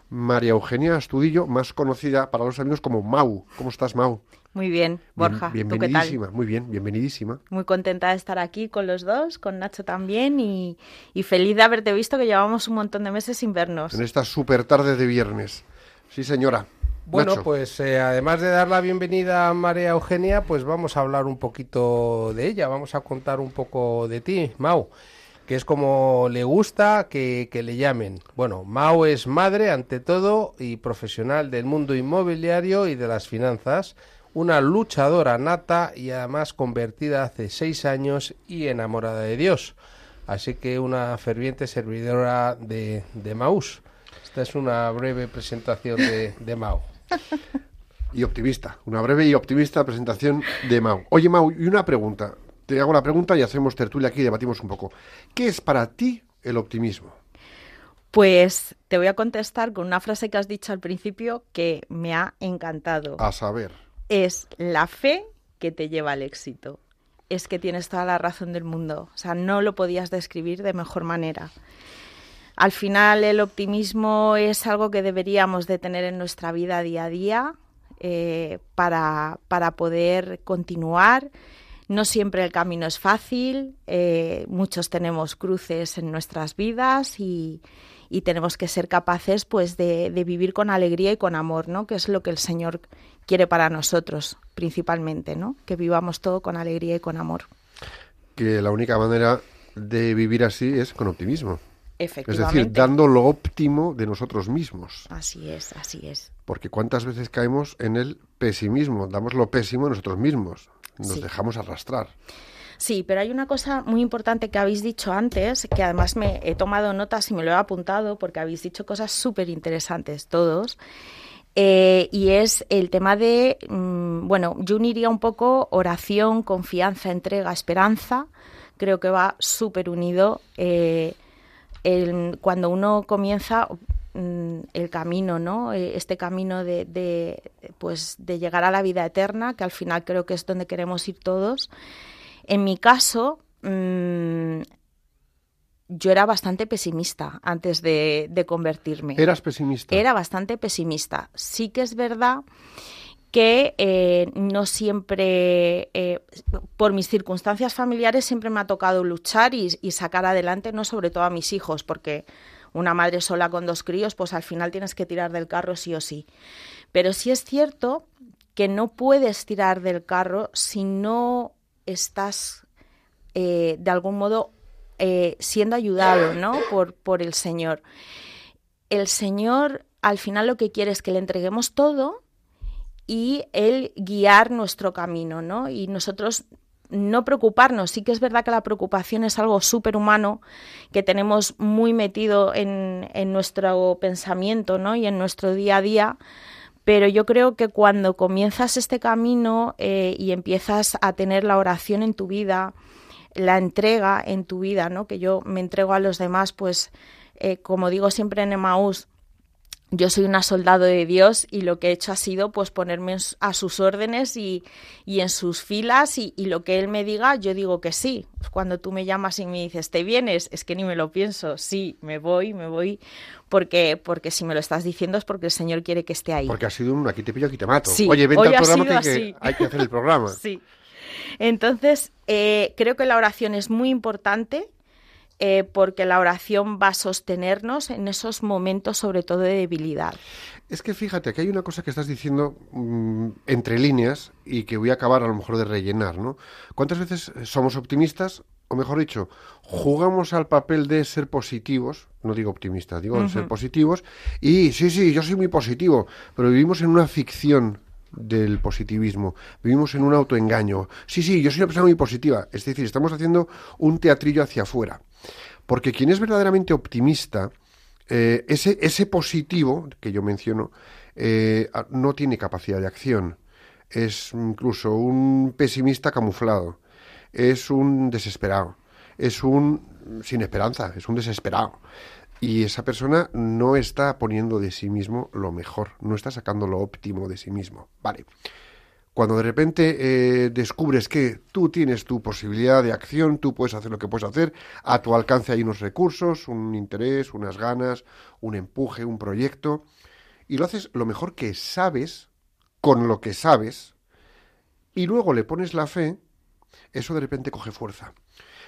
María Eugenia Astudillo, más conocida para los amigos como Mau. ¿Cómo estás, Mau? Muy bien, Borja. Bien- ¿Tú qué tal? bienvenidísima, muy bien, bienvenidísima. Muy contenta de estar aquí con los dos, con Nacho también y, y feliz de haberte visto que llevamos un montón de meses sin vernos. En esta super tarde de viernes. Sí, señora. Bueno, Nacho. pues eh, además de dar la bienvenida a María Eugenia, pues vamos a hablar un poquito de ella, vamos a contar un poco de ti, Mau, que es como le gusta que, que le llamen. Bueno, Mau es madre ante todo y profesional del mundo inmobiliario y de las finanzas, una luchadora nata y además convertida hace seis años y enamorada de Dios. Así que una ferviente servidora de, de Maús. Esta es una breve presentación de, de Mau. Y optimista. Una breve y optimista presentación de Mau. Oye, Mau, y una pregunta. Te hago la pregunta y hacemos tertulia aquí y debatimos un poco. ¿Qué es para ti el optimismo? Pues te voy a contestar con una frase que has dicho al principio que me ha encantado. A saber. Es la fe que te lleva al éxito. Es que tienes toda la razón del mundo. O sea, no lo podías describir de mejor manera. Al final el optimismo es algo que deberíamos de tener en nuestra vida día a día eh, para, para poder continuar. No siempre el camino es fácil, eh, muchos tenemos cruces en nuestras vidas y, y tenemos que ser capaces pues de, de vivir con alegría y con amor, ¿no? Que es lo que el Señor quiere para nosotros principalmente, ¿no? Que vivamos todo con alegría y con amor. Que la única manera de vivir así es con optimismo. Es Efectivamente. decir, dando lo óptimo de nosotros mismos. Así es, así es. Porque cuántas veces caemos en el pesimismo, damos lo pésimo de nosotros mismos, nos Sí. dejamos arrastrar. Sí, pero hay una cosa muy importante que habéis dicho antes, que además me he tomado notas y me lo he apuntado porque habéis dicho cosas súper interesantes todos. eh, y es el tema de, mm, bueno, yo uniría un poco oración, confianza, entrega, esperanza. Creo que va súper unido. eh, cuando uno comienza mm, el camino, ¿no? Eh, Este camino de, pues, de llegar a la vida eterna, que al final creo que es donde queremos ir todos. En mi caso, mm, yo era bastante pesimista antes de, de convertirme. Eras pesimista. Era bastante pesimista. Sí que es verdad que eh, no siempre, eh, por mis circunstancias familiares, siempre me ha tocado luchar y, y sacar adelante, no sobre todo a mis hijos, porque una madre sola con dos críos, pues al final tienes que tirar del carro sí o sí. Pero sí es cierto que no puedes tirar del carro si no estás eh, de algún modo eh, siendo ayudado ¿no? por, por el Señor. El Señor al final lo que quiere es que le entreguemos todo y Él guiar nuestro camino, ¿no? Y nosotros no preocuparnos. Sí que es verdad que la preocupación es algo súper humano que tenemos muy metido en, en nuestro pensamiento ¿no? y en nuestro día a día. Pero yo creo que cuando comienzas este camino eh, y empiezas a tener la oración en tu vida, la entrega en tu vida, ¿no? que yo me entrego a los demás, pues eh, como digo siempre en Emaús, yo soy una soldado de Dios y lo que he hecho ha sido pues ponerme a sus órdenes y, y en sus filas y, y lo que él me diga yo digo que sí. Cuando tú me llamas y me dices te vienes, es que ni me lo pienso, sí, me voy, me voy, porque, porque si me lo estás diciendo es porque el Señor quiere que esté ahí. Porque ha sido un aquí te pillo, aquí te mato. Sí, Oye, vente hoy al ha programa que hay que hacer el programa. Sí. Entonces, eh, creo que la oración es muy importante eh, porque la oración va a sostenernos en esos momentos, sobre todo de debilidad. Es que fíjate, que hay una cosa que estás diciendo mm, entre líneas y que voy a acabar a lo mejor de rellenar, ¿no? ¿Cuántas veces somos optimistas, o mejor dicho, jugamos al papel de ser positivos, no digo optimistas, digo ser positivos, y sí, sí, yo soy muy positivo, pero vivimos en una ficción del positivismo, vivimos en un autoengaño. Sí, sí, yo soy una persona muy positiva, es decir, estamos haciendo un teatrillo hacia afuera. Porque quien es verdaderamente optimista, eh, ese, ese positivo que yo menciono eh, no tiene capacidad de acción. Es incluso un pesimista camuflado. Es un desesperado. Es un sin esperanza. Es un desesperado. Y esa persona no está poniendo de sí mismo lo mejor. No está sacando lo óptimo de sí mismo. Vale. Cuando de repente eh, descubres que tú tienes tu posibilidad de acción, tú puedes hacer lo que puedes hacer, a tu alcance hay unos recursos, un interés, unas ganas, un empuje, un proyecto, y lo haces lo mejor que sabes, con lo que sabes, y luego le pones la fe, eso de repente coge fuerza.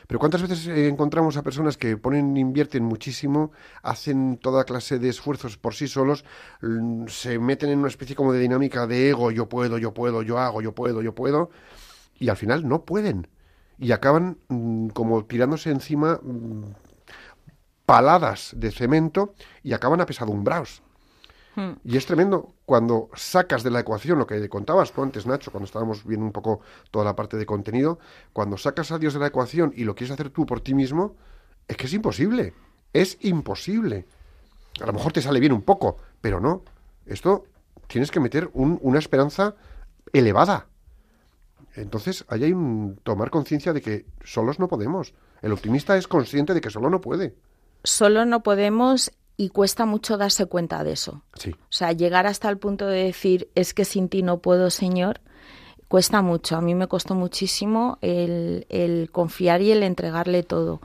Pero ¿cuántas veces eh, encontramos a personas que ponen, invierten muchísimo, hacen toda clase de esfuerzos por sí solos, mm, se meten en una especie como de dinámica de ego, yo puedo, yo puedo, yo hago, yo puedo, yo puedo, y al final no pueden. Y acaban mm, como tirándose encima mm, paladas de cemento y acaban apesadumbrados. Y es tremendo cuando sacas de la ecuación lo que contabas tú antes, Nacho, cuando estábamos viendo un poco toda la parte de contenido, cuando sacas a Dios de la ecuación y lo quieres hacer tú por ti mismo, es que es imposible. Es imposible. A lo mejor te sale bien un poco, pero no. Esto tienes que meter un- una esperanza elevada. Entonces, hay un tomar conciencia de que solos no podemos. El optimista es consciente de que solo no puede. Solo no podemos y cuesta mucho darse cuenta de eso. Sí. O sea, llegar hasta el punto de decir, es que sin ti no puedo, Señor, cuesta mucho. A mí me costó muchísimo el, el confiar y el entregarle todo.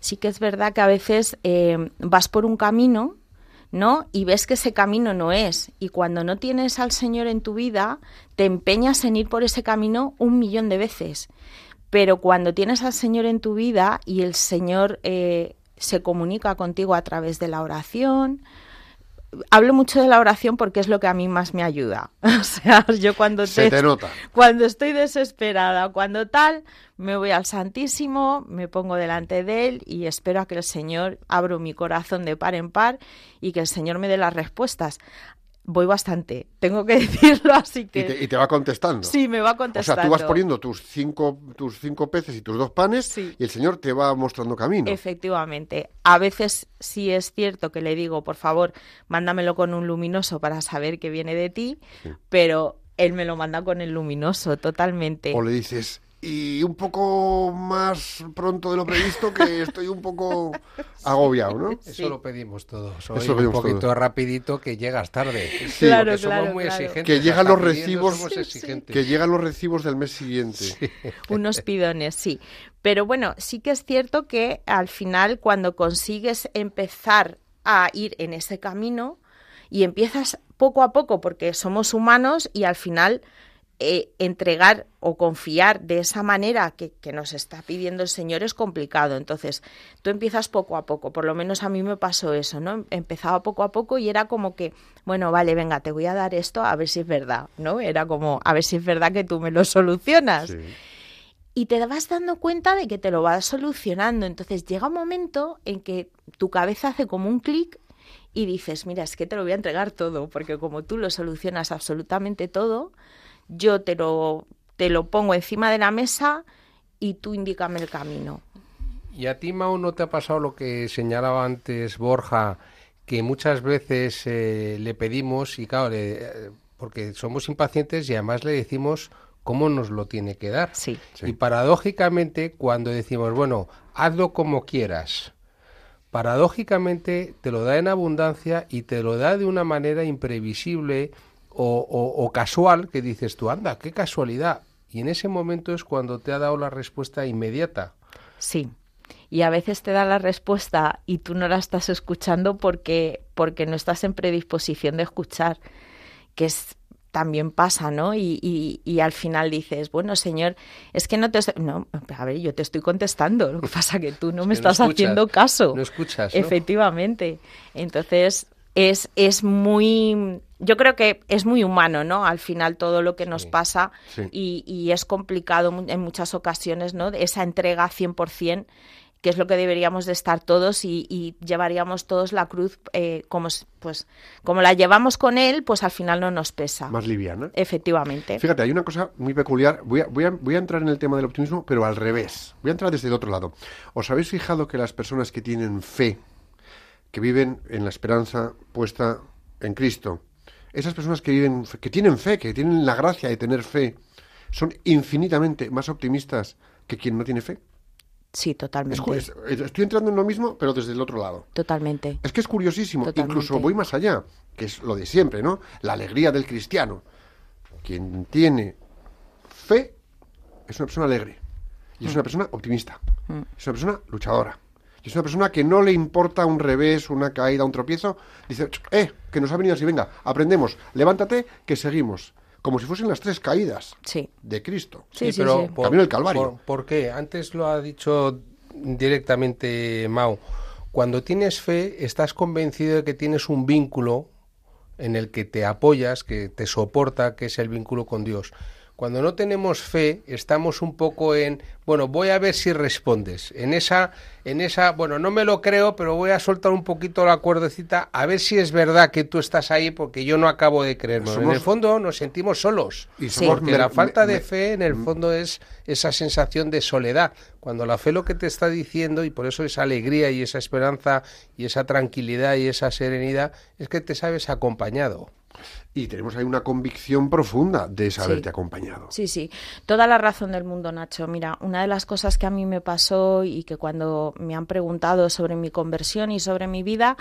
Sí que es verdad que a veces eh, vas por un camino, ¿no? Y ves que ese camino no es. Y cuando no tienes al Señor en tu vida, te empeñas en ir por ese camino un millón de veces. Pero cuando tienes al Señor en tu vida y el Señor eh, se comunica contigo a través de la oración. Hablo mucho de la oración porque es lo que a mí más me ayuda. O sea, yo cuando Se te nota. cuando estoy desesperada, cuando tal, me voy al Santísimo, me pongo delante de él y espero a que el Señor abra mi corazón de par en par y que el Señor me dé las respuestas. Voy bastante, tengo que decirlo, así Y que te, y te va contestando. sí, me va O contestando. sea, tú vas poniendo tus cinco, tus cinco peces y tus dos panes Sí. y el Señor te va mostrando camino. Efectivamente. A veces sí es cierto que le digo, por favor, mándamelo con un luminoso para saber que viene de ti, pero él me lo manda con el luminoso, totalmente. O le dices, y un poco más pronto de lo previsto, que estoy un poco agobiado, ¿no? Eso Sí. lo pedimos todos. Eso lo un pedimos poquito todos. rapidito que llegas tarde. Sí. Claro, Porque somos claro, muy claro. exigentes. Que llegan los recibos- exigentes. Que llegan los recibos del mes siguiente. Unos pidones, sí. Pero bueno, sí que es cierto que al final cuando consigues empezar a ir en ese camino y empiezas poco a poco, porque somos humanos y al final eh, entregar o confiar de esa manera que, que nos está pidiendo el Señor es complicado. Entonces, tú empiezas poco a poco, por lo menos a mí me pasó eso, ¿no? Empezaba poco a poco y era como que, bueno, vale, venga, te voy a dar esto a ver si es verdad, ¿no? Era como, a ver si es verdad que tú me lo solucionas Sí. y te vas dando cuenta de que te lo vas solucionando. Entonces llega un momento en que tu cabeza hace como un clic y dices, mira, es que te lo voy a entregar todo, porque como tú lo solucionas absolutamente todo, yo te lo, te lo pongo encima de la mesa y tú indícame el camino. ¿Y a ti, Mau, no te ha pasado lo que señalaba antes Borja, que muchas veces eh, le pedimos, y claro, le- eh, porque somos impacientes y además le decimos cómo nos lo tiene que dar? Sí. Sí. Y paradójicamente, cuando decimos, bueno, hazlo como quieras, paradójicamente te lo da en abundancia y te lo da de una manera imprevisible o, o- o casual, que dices tú, anda, qué casualidad. Y en ese momento es cuando te ha dado la respuesta inmediata. Sí. Y a veces te da la respuesta y tú no la estás escuchando porque, porque no estás en predisposición de escuchar, que es también pasa, ¿no? Y, y, y al final dices, bueno, señor, es que no te... No, a ver, yo te estoy contestando, lo que pasa que tú no me no estás escuchas, haciendo caso. no escuchas, ¿no? Efectivamente. Entonces, es, es muy... Yo creo que es muy humano, ¿no? Al final todo lo que nos Sí. pasa Sí. y, y es complicado en muchas ocasiones, ¿no? Esa entrega 100%, que es lo que deberíamos de estar todos y, y llevaríamos todos la cruz eh, como, pues, como la llevamos con él, pues al final no nos pesa. Más liviana. Efectivamente. Fíjate, hay una cosa muy peculiar. Voy a, voy, a, voy a entrar en el tema del optimismo, pero al revés. Voy a entrar desde el otro lado. ¿Os habéis fijado que las personas que tienen fe, que viven en la esperanza puesta en Cristo, esas personas que viven, que tienen fe, que tienen la gracia de tener fe, son infinitamente más optimistas que quien no tiene fe? Sí, Es totalmente. cu- es- estoy entrando en lo mismo, pero desde el otro lado. Totalmente. Es que es curiosísimo, Totalmente. incluso voy más allá, que es lo de siempre, ¿no? La alegría del cristiano. Quien tiene fe es una persona alegre y es una persona optimista. Es una persona luchadora. Y es una persona que no le importa un revés, una caída, un tropiezo. Dice, "Ch, eh, que nos ha venido así, venga, aprendemos, levántate, que seguimos. Como si fuesen las tres caídas Sí. de Cristo. Sí, sí, pero sí. Por, Camino del Calvario. Por, por qué? Antes lo ha dicho directamente Mau. Cuando tienes fe, estás convencido de que tienes un vínculo en el que te apoyas, que te soporta, que es el vínculo con Dios. Cuando no tenemos fe, estamos un poco en, bueno, voy a ver si respondes. En esa, en esa, bueno, no me lo creo, pero voy a soltar un poquito la cuerdecita a ver si es verdad que tú estás ahí porque yo no acabo de creerlo. En el fondo nos sentimos solos. Y somos Porque la falta me- de fe en el fondo es esa sensación de soledad. Cuando la fe lo que te está diciendo, y por eso esa alegría y esa esperanza y esa tranquilidad y esa serenidad, es que te sabes acompañado. Y tenemos ahí una convicción profunda de saberte Sí. acompañado. Sí, sí, toda la razón del mundo, Nacho. Mira, una de las cosas que a mí me pasó y que cuando me han preguntado sobre mi conversión y sobre mi vida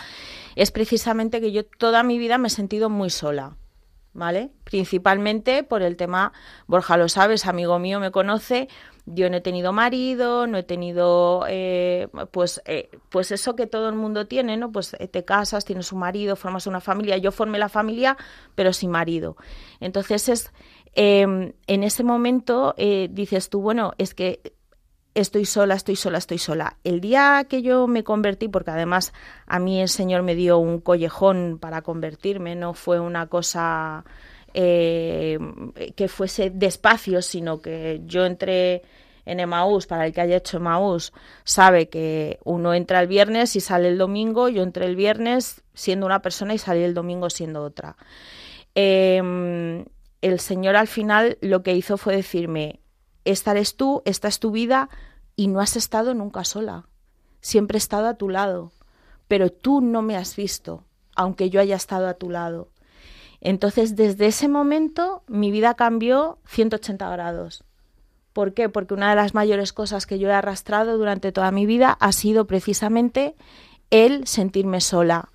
es precisamente que yo toda mi vida me he sentido muy sola. ¿Vale? Principalmente por el tema, Borja lo sabes, amigo mío me conoce, yo no he tenido marido, no he tenido, eh, pues, eh, pues eso que todo el mundo tiene, ¿no? Pues eh, te casas, tienes un marido, formas una familia. Yo formé la familia, pero sin marido. Entonces es, eh, en ese momento dices tú, bueno, es que estoy sola, estoy sola, estoy sola. El día que yo me convertí, porque además a mí el Señor me dio un collejón para convertirme, no fue una cosa eh, que fuese despacio, sino que yo entré en Emaús, para el que haya hecho Emaús, sabe que uno entra el viernes y sale el domingo, yo entré el viernes siendo una persona y salí el domingo siendo otra. Eh, el Señor al final lo que hizo fue decirme, esta eres tú, esta es tu vida y no has estado nunca sola. Siempre he estado a tu lado, pero tú no me has visto, aunque yo haya estado a tu lado. Entonces, desde ese momento, mi vida cambió 180 grados. ¿Por qué? Porque una de las mayores cosas que yo he arrastrado durante toda mi vida ha sido precisamente el sentirme sola.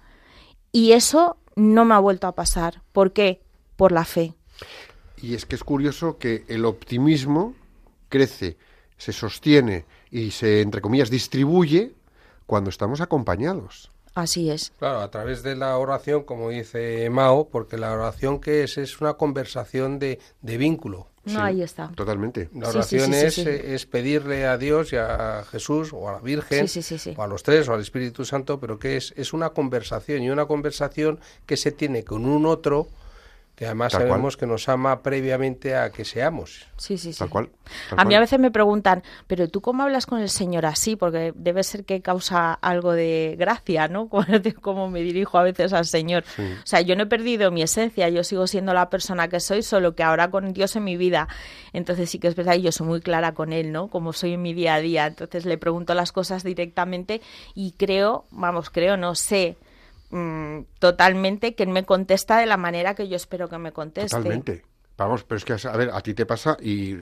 Y eso no me ha vuelto a pasar. ¿Por qué? Por la fe. Y es que es curioso que el optimismo crece, se sostiene y se, entre comillas, distribuye cuando estamos acompañados. Así es. Claro, a través de la oración, como dice Mao, porque la oración que es es una conversación de, de vínculo. No, Sí, ahí está. Totalmente. La oración sí, sí, es, sí. eh, es pedirle a Dios y a Jesús o a la Virgen Sí, sí, sí, sí. o a los tres o al Espíritu Santo, pero que es, es una conversación y una conversación que se tiene con un otro que además Tal cual. sabemos que nos ama previamente a que seamos. Sí, sí, sí. Tal cual. tal A mí cual. a veces me preguntan, pero tú cómo hablas con el Señor así, porque debe ser que causa algo de gracia, ¿no? Cómo me dirijo a veces al Señor. O sea, yo no he perdido mi esencia, yo sigo siendo la persona que soy, solo que ahora con Dios en mi vida. Entonces sí que es verdad, y yo soy muy clara con Él, ¿no? Como soy en mi día a día. Entonces le pregunto las cosas directamente y creo, vamos, creo, no sé mm, totalmente que Él me contesta de la manera que yo espero que me conteste. Totalmente. Vamos, pero es que, a ver, a ti te pasa y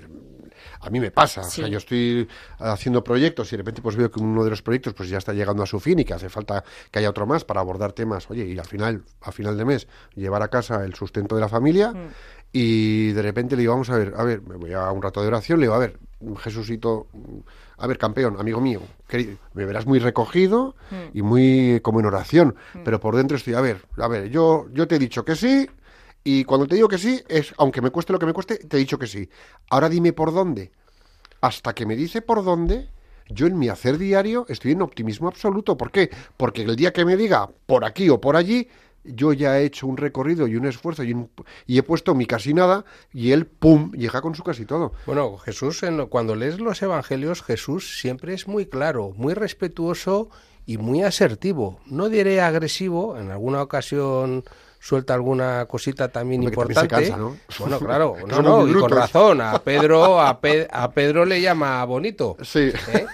a mí me pasa. O sea, yo estoy haciendo proyectos y de repente pues veo que uno de los proyectos pues ya está llegando a su fin y que hace falta que haya otro más para abordar temas. Oye, y al final, a final de mes, llevar a casa el sustento de la familia Mm. y de repente le digo, vamos a ver, a ver, me voy a un rato de oración, le digo, a ver, Jesucito, a ver, campeón, amigo mío, querido, me verás muy recogido Mm. y muy como en oración, pero por dentro estoy, a ver, a ver, yo, yo te he dicho que sí, y cuando te digo que sí, es, aunque me cueste lo que me cueste, te he dicho que sí. Ahora dime por dónde. Hasta que me dice por dónde, yo en mi hacer diario estoy en optimismo absoluto. ¿Por qué? Porque el día que me diga por aquí o por allí, yo ya he hecho un recorrido y un esfuerzo y, un- y he puesto mi casi nada y él, ¡pum!, llega con su casi todo. Bueno, Jesús, en lo- cuando lees los evangelios, Jesús siempre es muy claro, muy respetuoso y muy asertivo. No diré agresivo, en alguna ocasión suelta alguna cosita también Hombre, que también se importante. cansa, ¿no? Bueno, claro, no, no, y con razón. A Pedro, a, Pe- a Pedro le llama bonito. Sí. ¿eh?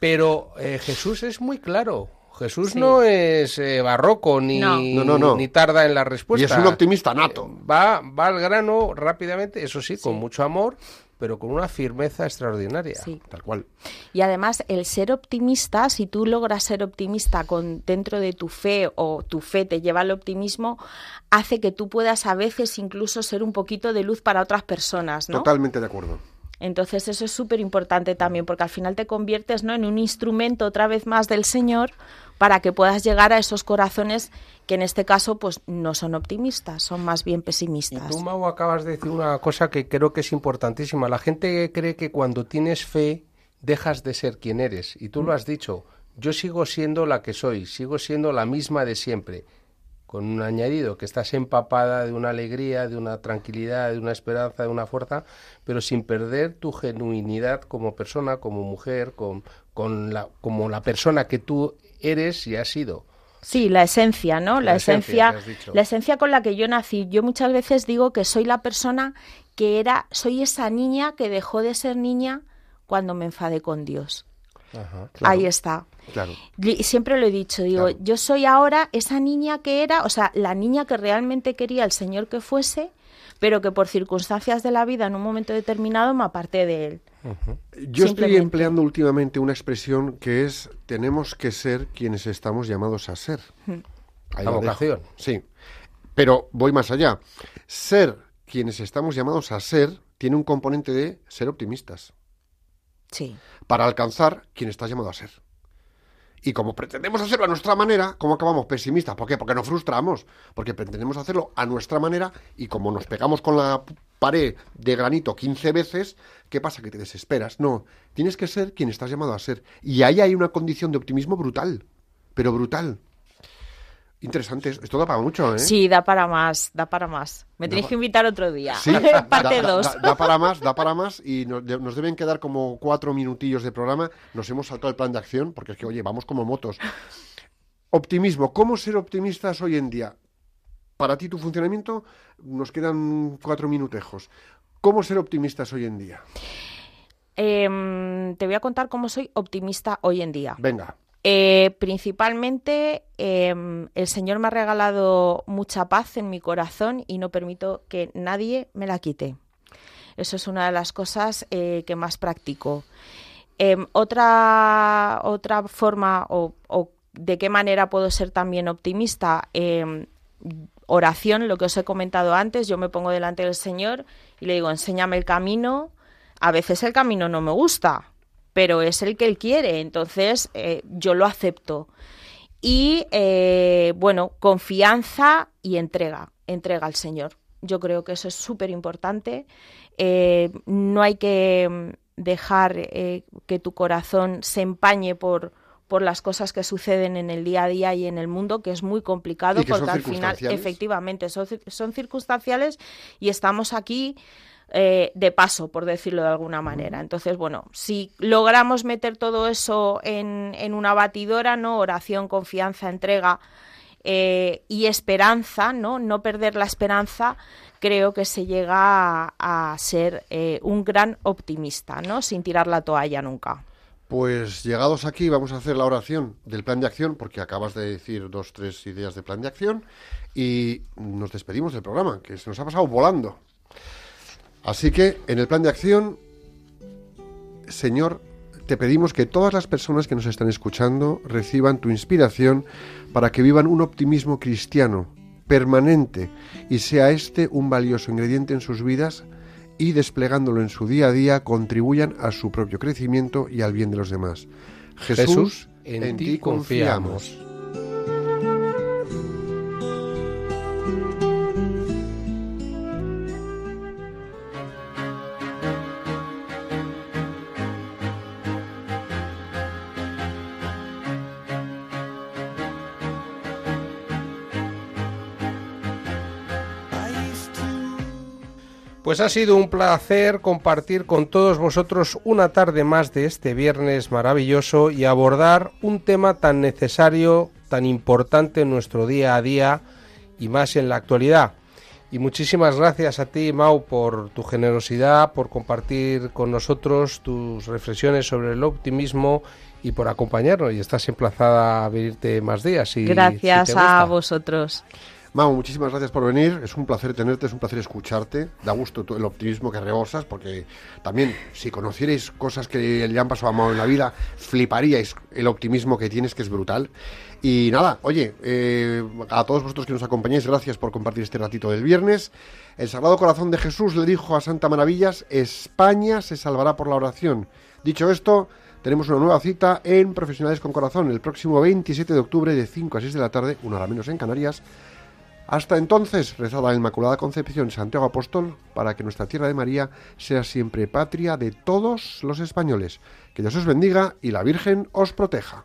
Pero eh, Jesús es muy claro. Jesús Sí. no es eh, barroco ni, No. No, no, no. ni tarda en la Y respuesta. es un optimista nato. Va, va al grano rápidamente, eso sí, con mucho amor, pero con una firmeza extraordinaria. Sí. Tal cual. Y además, el ser optimista, si tú logras ser optimista con, dentro de tu fe o tu fe te lleva al optimismo, hace que tú puedas a veces incluso ser un poquito de luz para otras personas, ¿no? Totalmente de acuerdo. Entonces eso es súper importante también, porque al final te conviertes ¿no? en un instrumento otra vez más del Señor para que puedas llegar a esos corazones que en este caso pues no son optimistas, son más bien pesimistas. tú, Mau, acabas de decir una cosa que creo que es importantísima. La gente cree que cuando tienes fe dejas de ser quien eres. Y tú lo has dicho. Yo sigo siendo la que soy, sigo siendo la misma de siempre. Con un añadido, que estás empapada de una alegría, de una tranquilidad, de una esperanza, de una fuerza, pero sin perder tu genuinidad como persona, como mujer, con la, como la persona que tú eres y has sido. Sí, la esencia, ¿no? La, La esencia, la esencia con la que yo nací. Yo muchas veces digo que soy la persona que era, soy esa niña que dejó de ser niña cuando me enfadé con Dios. Ajá. Claro. Ahí está. Claro. Siempre lo he dicho, digo, Claro. yo soy ahora esa niña que era, o sea, la niña que realmente quería el Señor que fuese, pero que por circunstancias de la vida en un momento determinado me aparté de él. Yo estoy empleando últimamente una expresión que es tenemos que ser quienes estamos llamados a ser. Ahí La dejo. vocación. Sí. Pero voy más allá. Ser quienes estamos llamados a ser tiene un componente de ser optimistas Sí. para alcanzar quien estás llamado a ser. Y como pretendemos hacerlo a nuestra manera, ¿cómo acabamos pesimistas? ¿Por qué? Porque nos frustramos. Porque pretendemos hacerlo a nuestra manera y como nos pegamos con la pared de granito 15 veces, ¿qué pasa? Que te desesperas. No, tienes que ser quien estás llamado a ser. Y ahí hay una condición de optimismo brutal. Pero brutal. Interesante. Esto da para mucho, ¿eh? Sí, da para más, da para más. Me tenéis que invitar otro día. Sí, Parte da, da- 2. da- da para más, da para más y nos, de- nos deben quedar como cuatro minutillos de programa. Nos hemos saltado el plan de acción porque es que, oye, vamos como motos. Optimismo. ¿Cómo ser optimistas hoy en día? Para ti, tu funcionamiento, nos quedan cuatro minutejos. ¿Cómo ser optimistas hoy en día? Em, te voy a contar cómo soy optimista hoy en día. Venga. Eh, principalmente, em, el Señor me ha regalado mucha paz en mi corazón y no permito que nadie me la quite. Eso es una de las cosas eh, que más practico. Em, otra, otra forma o, o de qué manera puedo ser también optimista. Em, oración, lo que os he comentado antes, yo me pongo delante del Señor y le digo, enséñame el camino. A veces el camino no me gusta, pero es el que Él quiere, entonces eh, yo lo acepto. Y eh, bueno, confianza y entrega, entrega al Señor. Yo creo que eso es súper importante. Eh, no hay que mm, dejar eh, que tu corazón se empañe por, por las cosas que suceden en el día a día y en el mundo, que es muy complicado porque al final, efectivamente, son, son circunstanciales y estamos aquí eh, de paso, por decirlo de alguna manera. Entonces, bueno, si logramos meter todo eso en, en una batidora, ¿no? Oración, confianza, entrega eh, y esperanza, ¿no? No perder la esperanza, creo que se llega a, a ser eh, un gran optimista, ¿no? Sin tirar la toalla nunca. Pues llegados aquí vamos a hacer la oración del plan de acción, porque acabas de decir dos, tres ideas de plan de acción, y nos despedimos del programa, que se nos ha pasado volando. Así que en el plan de acción, Señor, te pedimos que todas las personas que nos están escuchando reciban tu inspiración para que vivan un optimismo cristiano permanente y sea este un valioso ingrediente en sus vidas y desplegándolo en su día a día contribuyan a su propio crecimiento y al bien de los demás. Jesús, Jesús, en ti confiamos. Pues ha sido un placer compartir con todos vosotros una tarde más de este viernes maravilloso y abordar un tema tan necesario, tan importante en nuestro día a día y más en la actualidad. Y muchísimas gracias a ti, Mau, por tu generosidad, por compartir con nosotros tus reflexiones sobre el optimismo y por acompañarnos. Y estás emplazada a venirte más días. Si, Gracias si te a vosotros. Mau, muchísimas gracias por venir. Es un placer tenerte, es un placer escucharte. Da gusto el optimismo que rebosas, porque también, si conocierais cosas que le han pasado a Mau en la vida, fliparíais el optimismo que tienes, que es brutal. Y nada, oye, eh, a todos vosotros que nos acompañáis, gracias por compartir este ratito del viernes. El Sagrado Corazón de Jesús le dijo a Santa Maravillas, España se salvará por la oración. Dicho esto, tenemos una nueva cita en Profesionales con Corazón, el próximo 27 de octubre de 5 a 6 de la tarde, una hora menos en Canarias. Hasta entonces, rezad a la Inmaculada Concepción Santiago Apóstol para que nuestra tierra de María sea siempre patria de todos los españoles. Que Dios os bendiga y la Virgen os proteja.